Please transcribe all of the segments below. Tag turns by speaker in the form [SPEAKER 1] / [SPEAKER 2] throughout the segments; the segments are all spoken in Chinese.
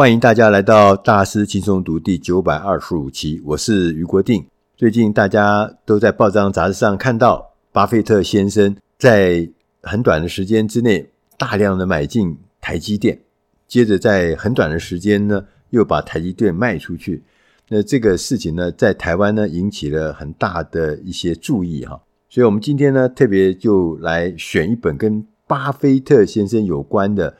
[SPEAKER 1] 欢迎大家来到大师轻松读第九百二十五期，我是余国定。最近大家都在报章杂志上看到，巴菲特先生在很短的时间之内大量的买进台积电，接着在很短的时间呢又把台积电卖出去。那这个事情呢，在台湾呢引起了很大的一些注意哈。所以我们今天呢特别就来选一本跟巴菲特先生有关的。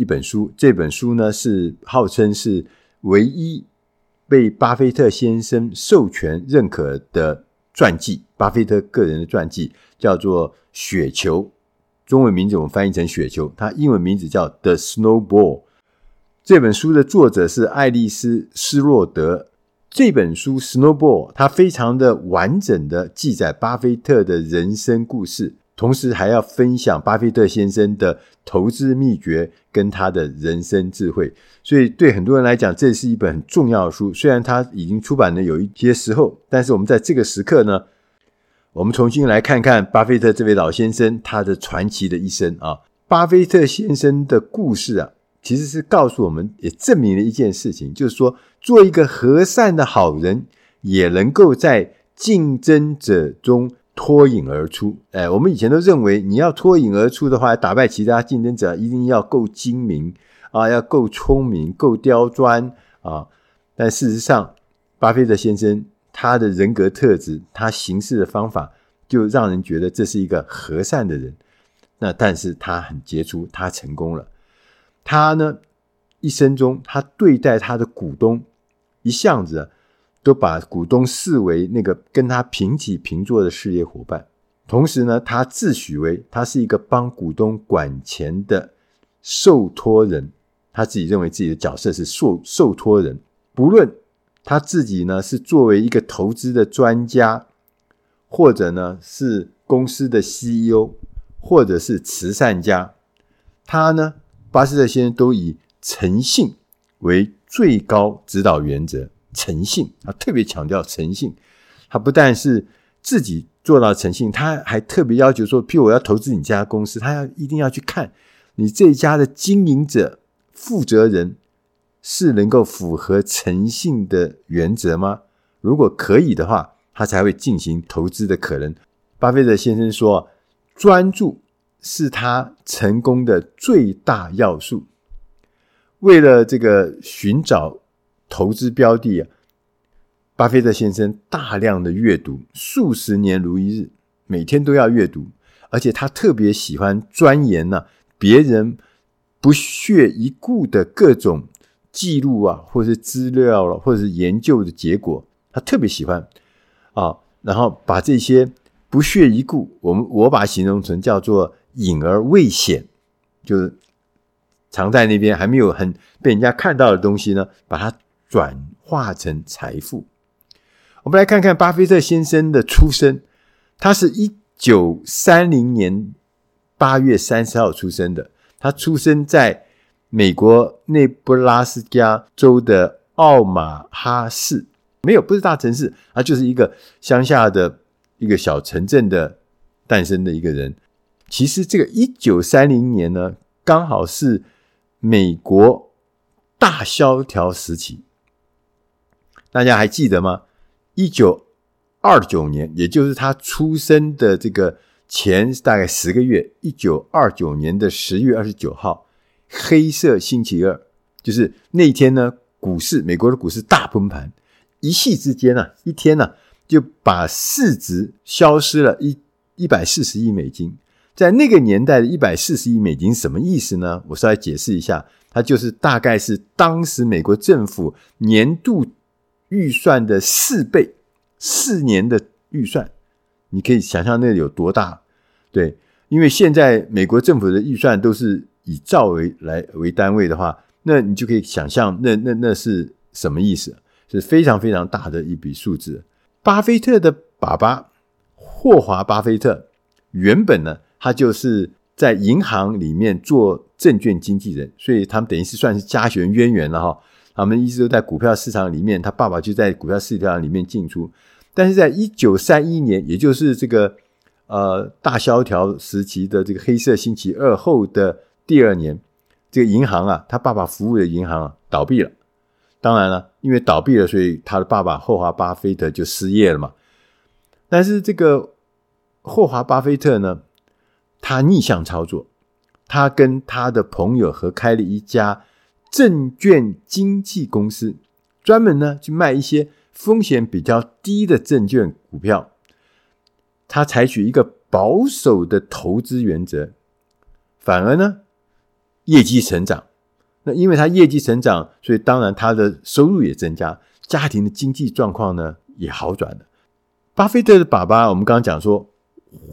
[SPEAKER 1] 一本书，这本书呢是号称是唯一被巴菲特先生授权认可的传记，巴菲特个人的传记，叫做《雪球》，中文名字我们翻译成《雪球》，它英文名字叫《The Snowball》。这本书的作者是爱丽丝·施洛德。这本书《Snowball》它非常的完整的记载巴菲特的人生故事。同时还要分享巴菲特先生的投资秘诀跟他的人生智慧，所以对很多人来讲，这是一本很重要的书。虽然它已经出版了有一些时候，但是我们在这个时刻呢，我们重新来看看巴菲特这位老先生他的传奇的一生啊。巴菲特先生的故事啊，其实是告诉我们，也证明了一件事情，就是说，做一个和善的好人，也能够在竞争者中。脱颖而出，哎，我们以前都认为你要脱颖而出的话，打败其他竞争者，一定要够精明啊，要够聪明，够刁钻啊。但事实上，巴菲特先生他的人格特质，他行事的方法，就让人觉得这是一个和善的人。那但是他很杰出，他成功了。他呢，一生中他对待他的股东，一向子。都把股东视为那个跟他平起平坐的事业伙伴，同时呢，他自诩为他是一个帮股东管钱的受托人，他自己认为自己的角色是受受托人。不论他自己呢是作为一个投资的专家，或者呢是公司的 CEO，或者是慈善家，他呢巴菲特先生都以诚信为最高指导原则。诚信，他特别强调诚信。他不但是自己做到诚信，他还特别要求说，譬如我要投资你家公司，他要一定要去看你这一家的经营者、负责人是能够符合诚信的原则吗？如果可以的话，他才会进行投资的可能。巴菲特先生说，专注是他成功的最大要素。为了这个寻找。投资标的啊，巴菲特先生大量的阅读，数十年如一日，每天都要阅读，而且他特别喜欢钻研呢、别人不屑一顾的各种记录啊，或是资料了、或者是研究的结果，他特别喜欢啊，然后把这些不屑一顾，我们我把它形容成叫做隐而未显，就是藏在那边还没有很被人家看到的东西呢，把它。转化成财富。我们来看看巴菲特先生的出生，他是一九三零年八月三十号出生的。他出生在美国内布拉斯加州的奥马哈市，没有，不是大城市，他就是一个乡下的一个小城镇的诞生的一个人。其实这个一九三零年呢，刚好是美国大萧条时期。大家还记得吗？一九二九年，也就是他出生的这个前大概十个月，一九二九年的十月二十九号，黑色星期二，就是那天呢，股市，美国的股市大崩盘，一夕之间呢、啊，一天呢、啊，就把市值消失了一一百四十亿美金。在那个年代的一百四十亿美金什么意思呢？我稍微解释一下，它就是大概是当时美国政府年度。预算的四倍，四年的预算，你可以想象那有多大？对，因为现在美国政府的预算都是以兆为来为单位的话，那你就可以想象那那那是什么意思？是非常非常大的一笔数字。巴菲特的爸爸霍华·巴菲特原本呢，他就是在银行里面做证券经纪人，所以他们等于是算是家学渊源了哈。他们一直都在股票市场里面，他爸爸就在股票市场里面进出。但是在一九三一年，也就是这个呃大萧条时期的这个黑色星期二后的第二年，这个银行啊，他爸爸服务的银行啊，倒闭了。当然了，因为倒闭了，所以他的爸爸霍华·巴菲特就失业了嘛。但是这个霍华·巴菲特呢，他逆向操作，他跟他的朋友合开了一家证券经纪公司，专门呢去卖一些风险比较低的证券股票。他采取一个保守的投资原则，反而呢业绩成长。那因为他业绩成长，所以当然他的收入也增加，家庭的经济状况呢也好转了。巴菲特的爸爸，我们刚刚讲说，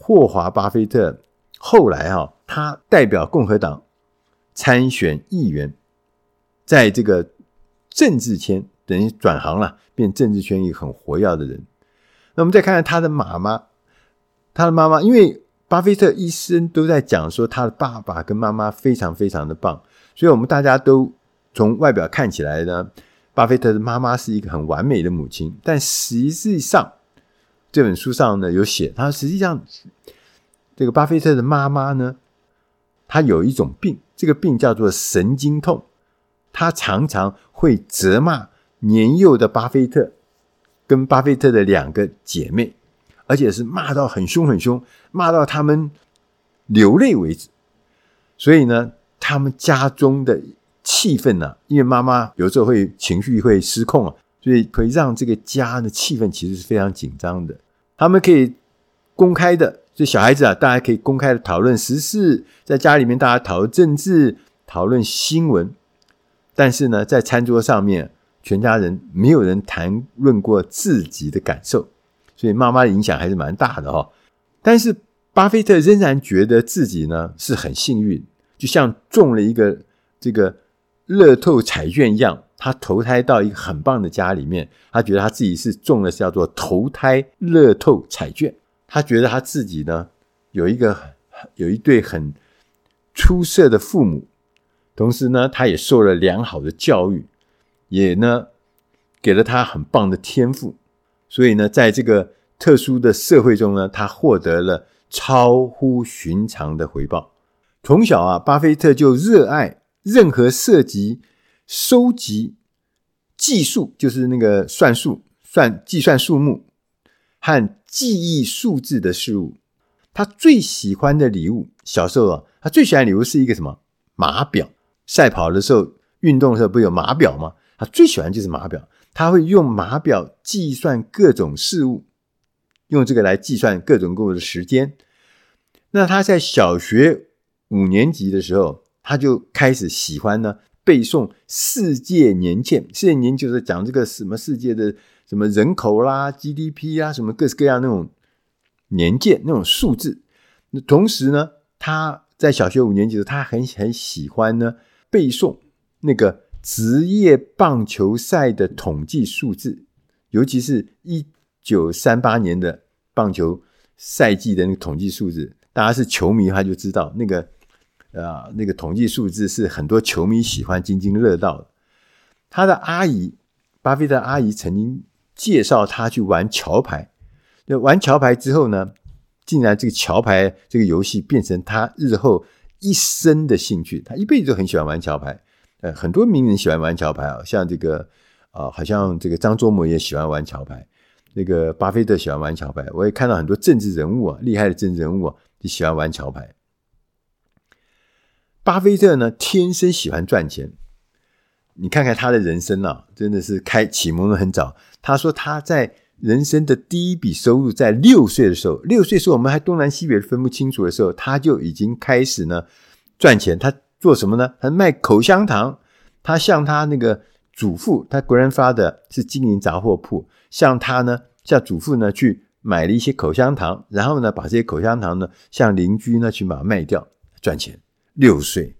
[SPEAKER 1] 霍华·巴菲特后来哈，他代表共和党参选议员，在这个政治圈等于转行了，变政治圈一个很活跃的人。那我们再看看他的妈妈，他的妈妈，因为巴菲特一生都在讲说他的爸爸跟妈妈非常非常的棒，所以我们大家都从外表看起来呢，巴菲特的妈妈是一个很完美的母亲，但实际上。这本书上呢有写，他实际上这个巴菲特的妈妈呢，她有一种病，这个病叫做神经痛，他常常会责骂年幼的巴菲特跟巴菲特的两个姐妹，而且是骂到很凶很凶，骂到他们流泪为止。所以呢，他们家中的气氛呢，因为妈妈有时候会情绪会失控啊。所以可以让这个家的气氛其实是非常紧张的。他们可以公开的，就小孩子啊，大家可以公开的讨论时事，在家里面大家讨论政治、讨论新闻。但是呢，在餐桌上面，全家人没有人谈论过自己的感受，所以妈妈的影响还是蛮大的哈。但是巴菲特仍然觉得自己呢是很幸运，就像中了一个这个乐透彩券一样。他投胎到一个很棒的家里面，他觉得他自己是中了叫做投胎乐透彩券。他觉得他自己呢有一个有一对很出色的父母，同时呢他也受了良好的教育，也呢给了他很棒的天赋。所以呢，在这个特殊的社会中呢，他获得了超乎寻常的回报。从小啊，巴菲特就热爱任何涉及。收集计数就是那个算数、算计算数目和记忆数字的事物。他最喜欢的礼物，小时候啊，他最喜欢的礼物是一个什么？码表。赛跑的时候、运动的时候不有码表吗？他最喜欢就是码表。他会用码表计算各种事物，用这个来计算各种各样的时间。那他在小学五年级的时候，他就开始喜欢呢。背诵世界年鉴，世界年就是讲这个什么世界的什么人口啦、GDP 啊，什么各式各样那种年鉴那种数字。那同时呢，他在小学五年级的时候，他很很喜欢呢背诵那个职业棒球赛的统计数字，尤其是一九三八年的棒球赛季的那个统计数字。大家是球迷，他就知道那个。啊，那个统计数字是很多球迷喜欢津津乐道的。他的阿姨，巴菲特阿姨曾经介绍他去玩桥牌。那玩桥牌之后呢，竟然这个桥牌这个游戏变成他日后一生的兴趣。他一辈子都很喜欢玩桥牌。呃，很多名人喜欢玩桥牌啊，像这个啊，好像这个张忠谋也喜欢玩桥牌。那个巴菲特喜欢玩桥牌。我也看到很多政治人物啊，厉害的政治人物啊，就喜欢玩桥牌。巴菲特呢，天生喜欢赚钱。你看看他的人生啊，真的是开启蒙的很早。他说他在人生的第一笔收入在六岁的时候，六岁时候我们还东南西北分不清楚的时候，他就已经开始呢赚钱。他做什么呢？他卖口香糖。他向他那个祖父，他 grandfather 是经营杂货铺，向他呢，向祖父呢去买了一些口香糖，然后呢把这些口香糖呢向邻居呢去把它卖掉赚钱。六岁，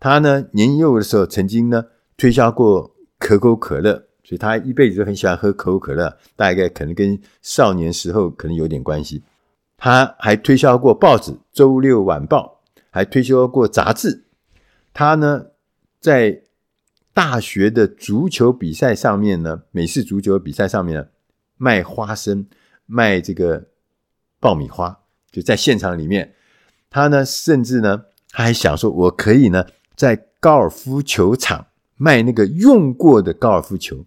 [SPEAKER 1] 他呢年幼的时候曾经呢推销过可口可乐，所以他一辈子都很喜欢喝可口可乐，大概可能跟少年时候可能有点关系。他还推销过报纸《周六晚报》，还推销过杂志。他呢在大学的足球比赛上面呢，美式足球比赛上面呢卖花生，卖这个爆米花，就在现场里面，他呢甚至呢。他还想说，我可以呢，在高尔夫球场卖那个用过的高尔夫球。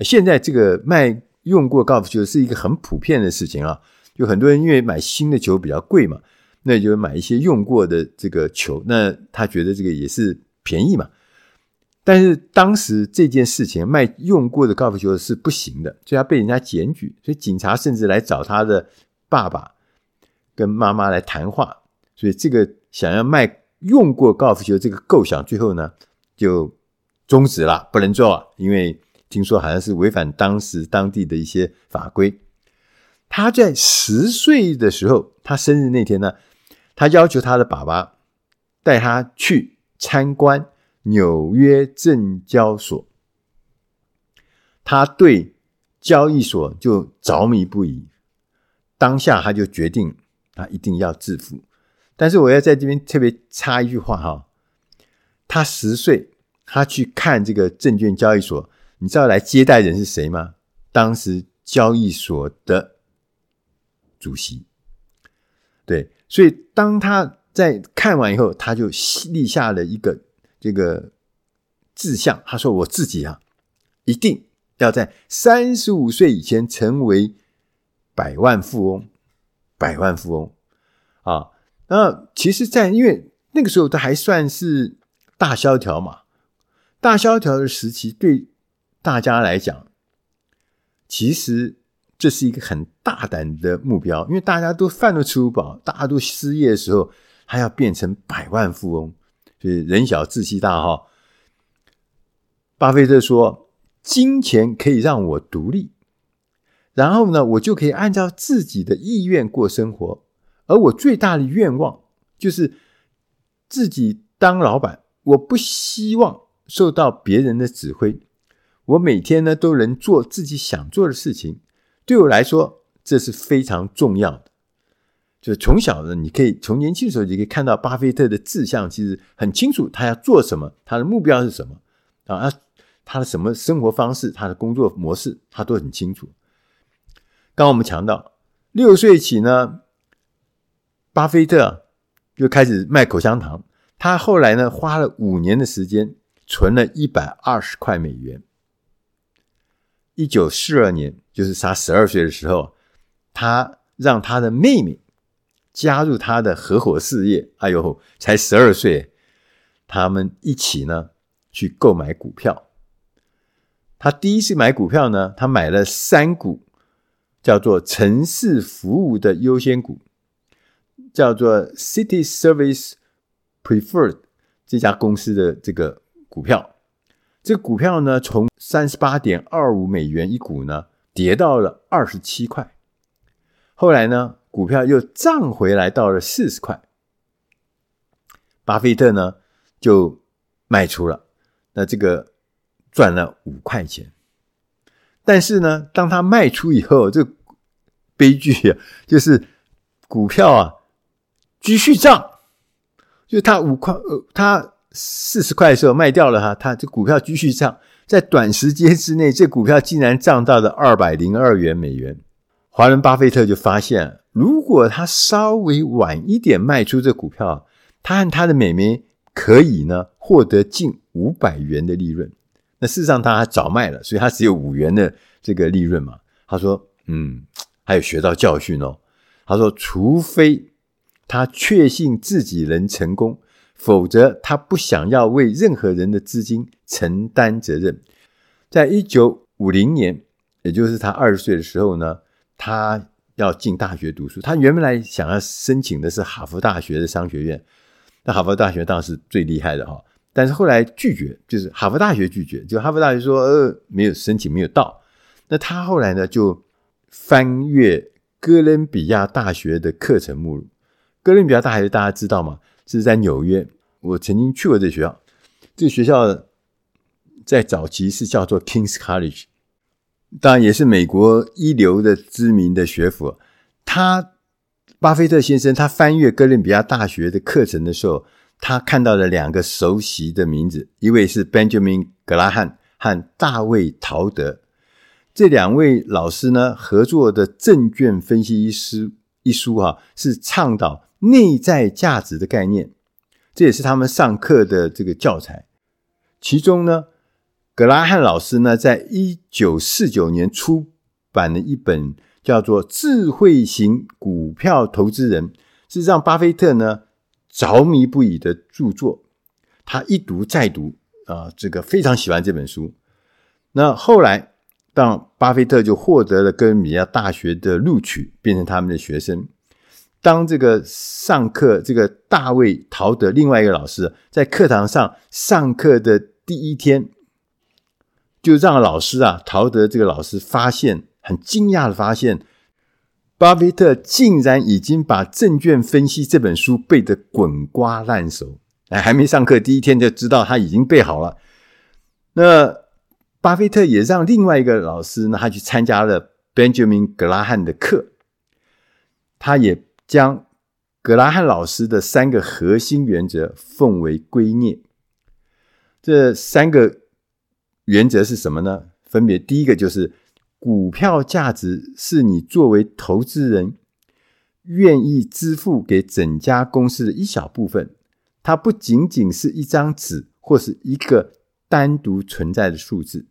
[SPEAKER 1] 现在这个卖用过高尔夫球是一个很普遍的事情啊，就很多人因为买新的球比较贵嘛，那就买一些用过的这个球，那他觉得这个也是便宜嘛。但是当时这件事情卖用过的高尔夫球是不行的，所以他被人家检举，所以警察甚至来找他的爸爸跟妈妈来谈话，所以这个想要卖用过高尔夫球这个构想最后呢就终止了，不能做，因为。听说好像是违反当时当地的一些法规。他在十岁的时候，他生日那天呢，他要求他的爸爸带他去参观纽约证交所。他对交易所就着迷不已，当下他就决定他一定要致富。但是我要在这边特别插一句话哈，他十岁，他去看这个证券交易所。你知道来接待人是谁吗？当时交易所的主席。对，所以当他在看完以后，他就立下了一个这个志向。他说：“我自己啊，一定要在三十五岁以前成为百万富翁。百万富翁啊！那其实，在因为那个时候，他还算是大萧条嘛，大萧条的时期对。”大家来讲，其实这是一个很大胆的目标，因为大家都饭都吃不饱，大家都失业的时候，还要变成百万富翁，所以人小志气大哈。巴菲特说：“金钱可以让我独立，然后呢，我就可以按照自己的意愿过生活。而我最大的愿望就是自己当老板，我不希望受到别人的指挥。”我每天呢都能做自己想做的事情，对我来说这是非常重要的。就是从小呢，你可以从年轻的时候就可以看到巴菲特的志向，其实很清楚，他要做什么，他的目标是什么啊？他的什么生活方式，他的工作模式，他都很清楚。刚刚我们强调，六岁起呢，巴菲特就开始卖口香糖。他后来呢，花了五年的时间，存了一百二十块美元。一九四二年，就是他十二岁的时候，他让他的妹妹加入他的合伙事业。哎呦，才十二岁，他们一起呢去购买股票。他第一次买股票呢，他买了三股，叫做城市服务的优先股，叫做 City Service Preferred 这家公司的这个股票。这股票呢，从三十八点二五美元一股呢，跌到了二十七块。后来呢，股票又涨回来到了四十块。巴菲特呢就卖出了，那这个赚了五块钱。但是呢，当他卖出以后，这悲剧啊，就是股票啊继续涨，就是他五块，呃，他。四十块的时候卖掉了哈，他这股票继续涨，在短时间之内，这股票竟然涨到了二百零二元美元。华伦巴菲特就发现，如果他稍微晚一点卖出这股票，他和他的妹妹可以呢获得近五百元的利润。那事实上他还早卖了，所以他只有五元的这个利润嘛。他说：“嗯，还有学到教训哦。”他说：“除非他确信自己能成功。”否则，他不想要为任何人的资金承担责任。在一九五零年，也就是他二十岁的时候呢，他要进大学读书。他原本来想要申请的是哈佛大学的商学院，那哈佛大学当然是最厉害的哈。但是后来拒绝，就是哈佛大学拒绝，就哈佛大学说呃没有申请没有到。那他后来呢就翻阅哥伦比亚大学的课程目录。哥伦比亚大学大家知道吗？是在纽约，我曾经去过这学校。这个学校在早期是叫做 King's College，当然也是美国一流的知名的学府。他巴菲特先生他翻阅哥伦比亚大学的课程的时候，他看到了两个熟悉的名字，一位是 Benjamin Graham 和大卫陶德。这两位老师呢合作的证券分析一书一书哈，是倡导。内在价值的概念，这也是他们上课的这个教材。其中呢，葛拉汉老师呢，在一九四九年出版了一本叫做《智慧型股票投资人》，是让巴菲特呢着迷不已的著作。他一读再读啊，这个非常喜欢这本书。那后来，当巴菲特就获得了哥伦比亚大学的录取，变成他们的学生。当这个上课，这个大卫·陶德另外一个老师在课堂上上课的第一天，就让老师啊，陶德这个老师发现，很惊讶的发现，巴菲特竟然已经把《证券分析》这本书背得滚瓜烂熟。哎，还没上课第一天就知道他已经背好了。那。巴菲特也让另外一个老师呢，他去参加了 Benjamin 格拉汉的课。他也将格拉汉老师的三个核心原则奉为圭臬。这三个原则是什么呢？分别第一个就是股票价值是你作为投资人愿意支付给整家公司的一小部分，它不仅仅是一张纸或是一个单独存在的数字。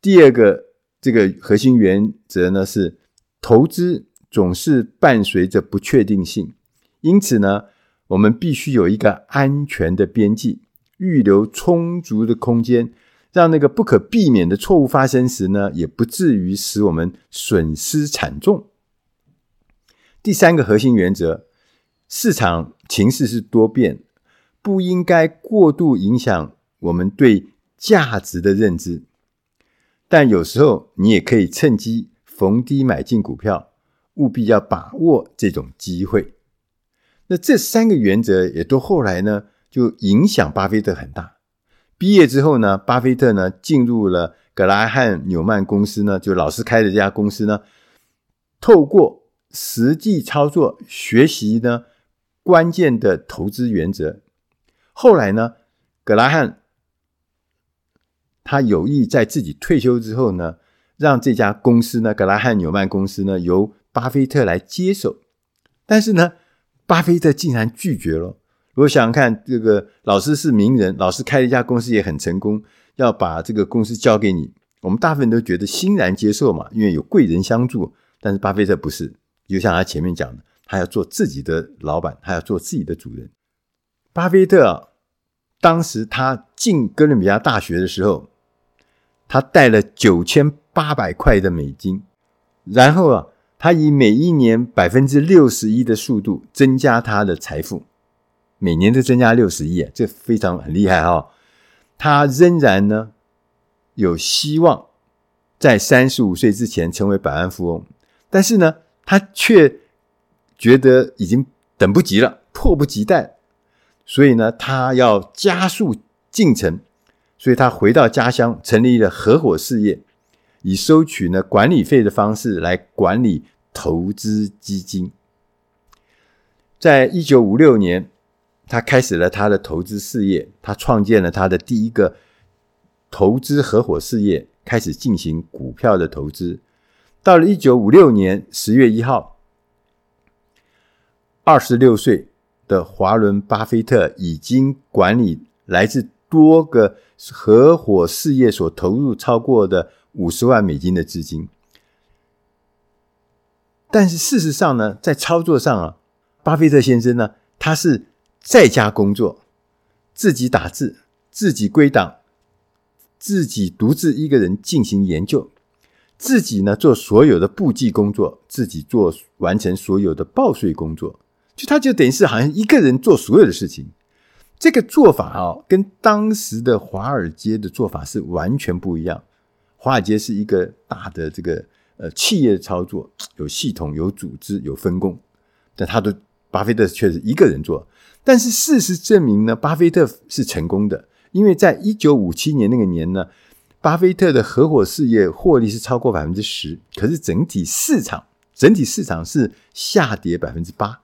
[SPEAKER 1] 第二个这个核心原则呢，是投资总是伴随着不确定性，因此呢，我们必须有一个安全的边际，预留充足的空间，让那个不可避免的错误发生时呢，也不至于使我们损失惨重。第三个核心原则，市场情势是多变，不应该过度影响我们对价值的认知。但有时候你也可以趁机逢低买进股票，务必要把握这种机会。那这三个原则也都后来呢，就影响巴菲特很大。毕业之后呢，巴菲特呢进入了格拉汉纽曼公司呢，就老师开的这家公司呢，透过实际操作学习呢关键的投资原则。后来呢，格拉汉。他有意在自己退休之后呢，让这家公司呢，格拉汉纽曼公司呢，由巴菲特来接手。但是呢，巴菲特竟然拒绝了。如果想想看，这个老师是名人，老师开了一家公司也很成功，要把这个公司交给你，我们大部分都觉得欣然接受嘛，因为有贵人相助。但是巴菲特不是，就像他前面讲的，他要做自己的老板，他要做自己的主人。巴菲特啊，当时他进哥伦比亚大学的时候。他带了九千八百块的美金，然后啊，他以每一年百分之六十一的速度增加他的财富，每年都增加六十亿，这非常很厉害哈、哦。他仍然呢有希望在三十五岁之前成为百万富翁，但是呢，他却觉得已经等不及了，迫不及待，所以呢，他要加速进程。所以他回到家乡，成立了合伙事业，以收取呢管理费的方式来管理投资基金。在一九五六年，他开始了他的投资事业，他创建了他的第一个投资合伙事业，开始进行股票的投资。到了一九五六年十月一号，二十六岁的华伦巴菲特已经管理来自多个合伙事业所投入超过的五十万美金的资金，但是事实上呢，在操作上啊，巴菲特先生呢，他是在家工作，自己打字，自己归档，自己独自一个人进行研究，自己呢做所有的簿记工作，自己做完成所有的报税工作，就他就等于是好像一个人做所有的事情。这个做法啊，跟当时的华尔街的做法是完全不一样。华尔街是一个大的这个呃企业操作，有系统、有组织、有分工，但他的巴菲特却是一个人做。但是事实证明呢，巴菲特是成功的，因为在一九五七年那个年呢，巴菲特的合伙事业获利是超过百分之十，可是整体市场整体市场是下跌百分之八。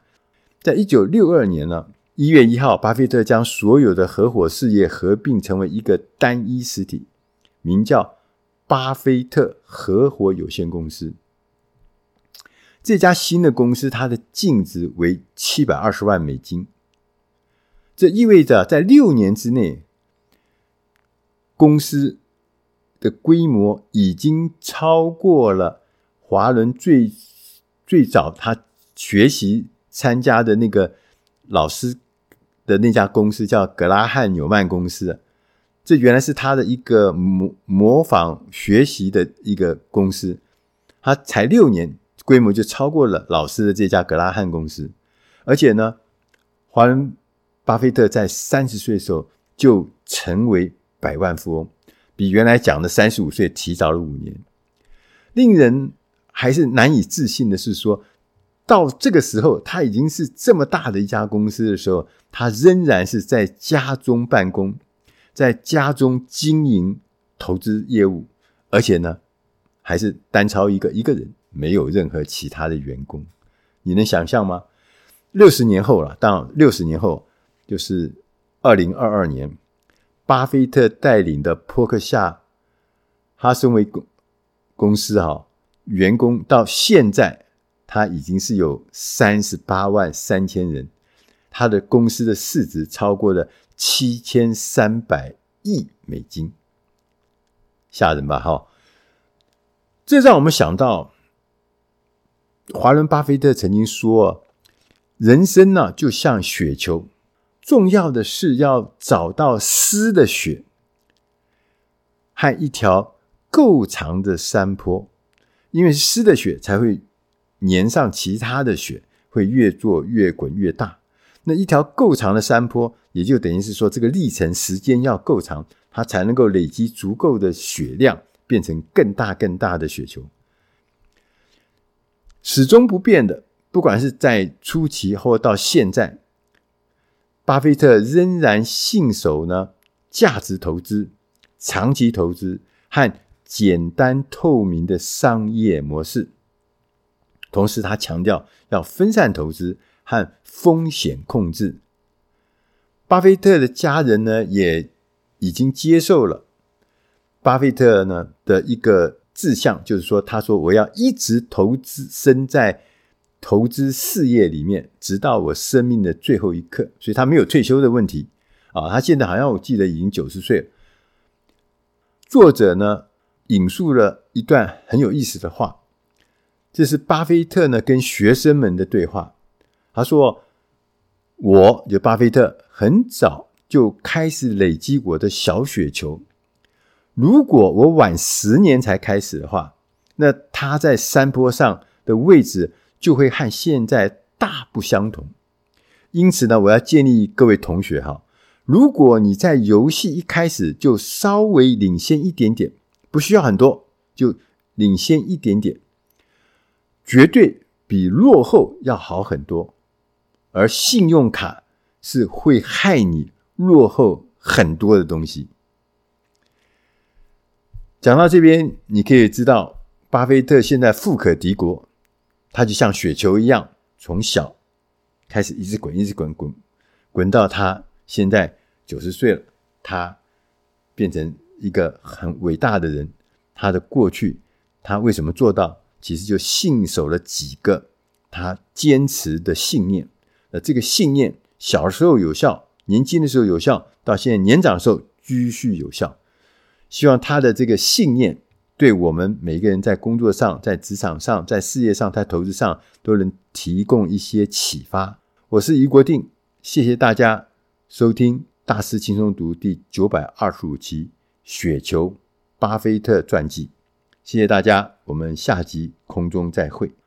[SPEAKER 1] 在一九六二年呢。一月一号，巴菲特将所有的合伙事业合并成为一个单一实体，名叫巴菲特合伙有限公司。这家新的公司，它的净值为七百二十万美金。这意味着在六年之内，公司的规模已经超过了华伦最最早他学习参加的那个老师的那家公司，叫格拉汉纽曼公司。这原来是他的一个模模仿学习的一个公司，他才六年，规模就超过了老师的这家格拉汉公司。而且呢，华伦巴菲特在三十岁的时候就成为百万富翁，比原来讲的三十五岁提早了五年。令人还是难以置信的是说，说到这个时候，他已经是这么大的一家公司的时候，他仍然是在家中办公。在家中经营投资业务，而且呢，还是单操一个一个人，没有任何其他的员工。你能想象吗？六十年后了，当六十年后就是二零二二年，巴菲特带领的波克夏哈撒韦公公司哈，员工到现在他已经是有三十八万三千人，他的公司的市值超过了。七千三百亿美金，吓人吧？哈，这让我们想到，华伦巴菲特曾经说：“人生呢，就像雪球，重要的是要找到湿的雪和一条够长的山坡，因为湿的雪才会粘上其他的雪，会越做越滚越大。”那一条够长的山坡，也就等于是说，这个历程时间要够长，它才能够累积足够的雪量，变成更大更大的雪球。始终不变的，不管是在初期或到现在，巴菲特仍然信守呢价值投资、长期投资和简单透明的商业模式。同时，他强调要分散投资。和风险控制，巴菲特的家人呢也已经接受了巴菲特呢的一个志向，就是说，他说我要一直投资身在投资事业里面，直到我生命的最后一刻。所以他没有退休的问题啊。他现在好像我记得已经九十岁了。作者呢引述了一段很有意思的话，这是巴菲特呢跟学生们的对话。他说：“我就巴菲特很早就开始累积我的小雪球。如果我晚十年才开始的话，那他在山坡上的位置就会和现在大不相同。因此呢，我要建议各位同学哈，如果你在游戏一开始就稍微领先一点点，不需要很多，就领先一点点，绝对比落后要好很多。”而信用卡是会害你落后很多的东西。讲到这边，你可以知道，巴菲特现在富可敌国，他就像雪球一样，从小开始一直滚，一直滚，滚滚到他现在九十岁了，他变成一个很伟大的人。他的过去，他为什么做到？其实就信守了几个他坚持的信念。呃，这个信念小时候有效，年轻的时候有效，到现在年长的时候继续有效。希望他的这个信念对我们每个人在工作上、在职场上、在事业上、在投资上都能提供一些启发。我是余国定，谢谢大家收听《大师轻松读》第九百二十五期《雪球巴菲特传记》。谢谢大家，我们下集空中再会。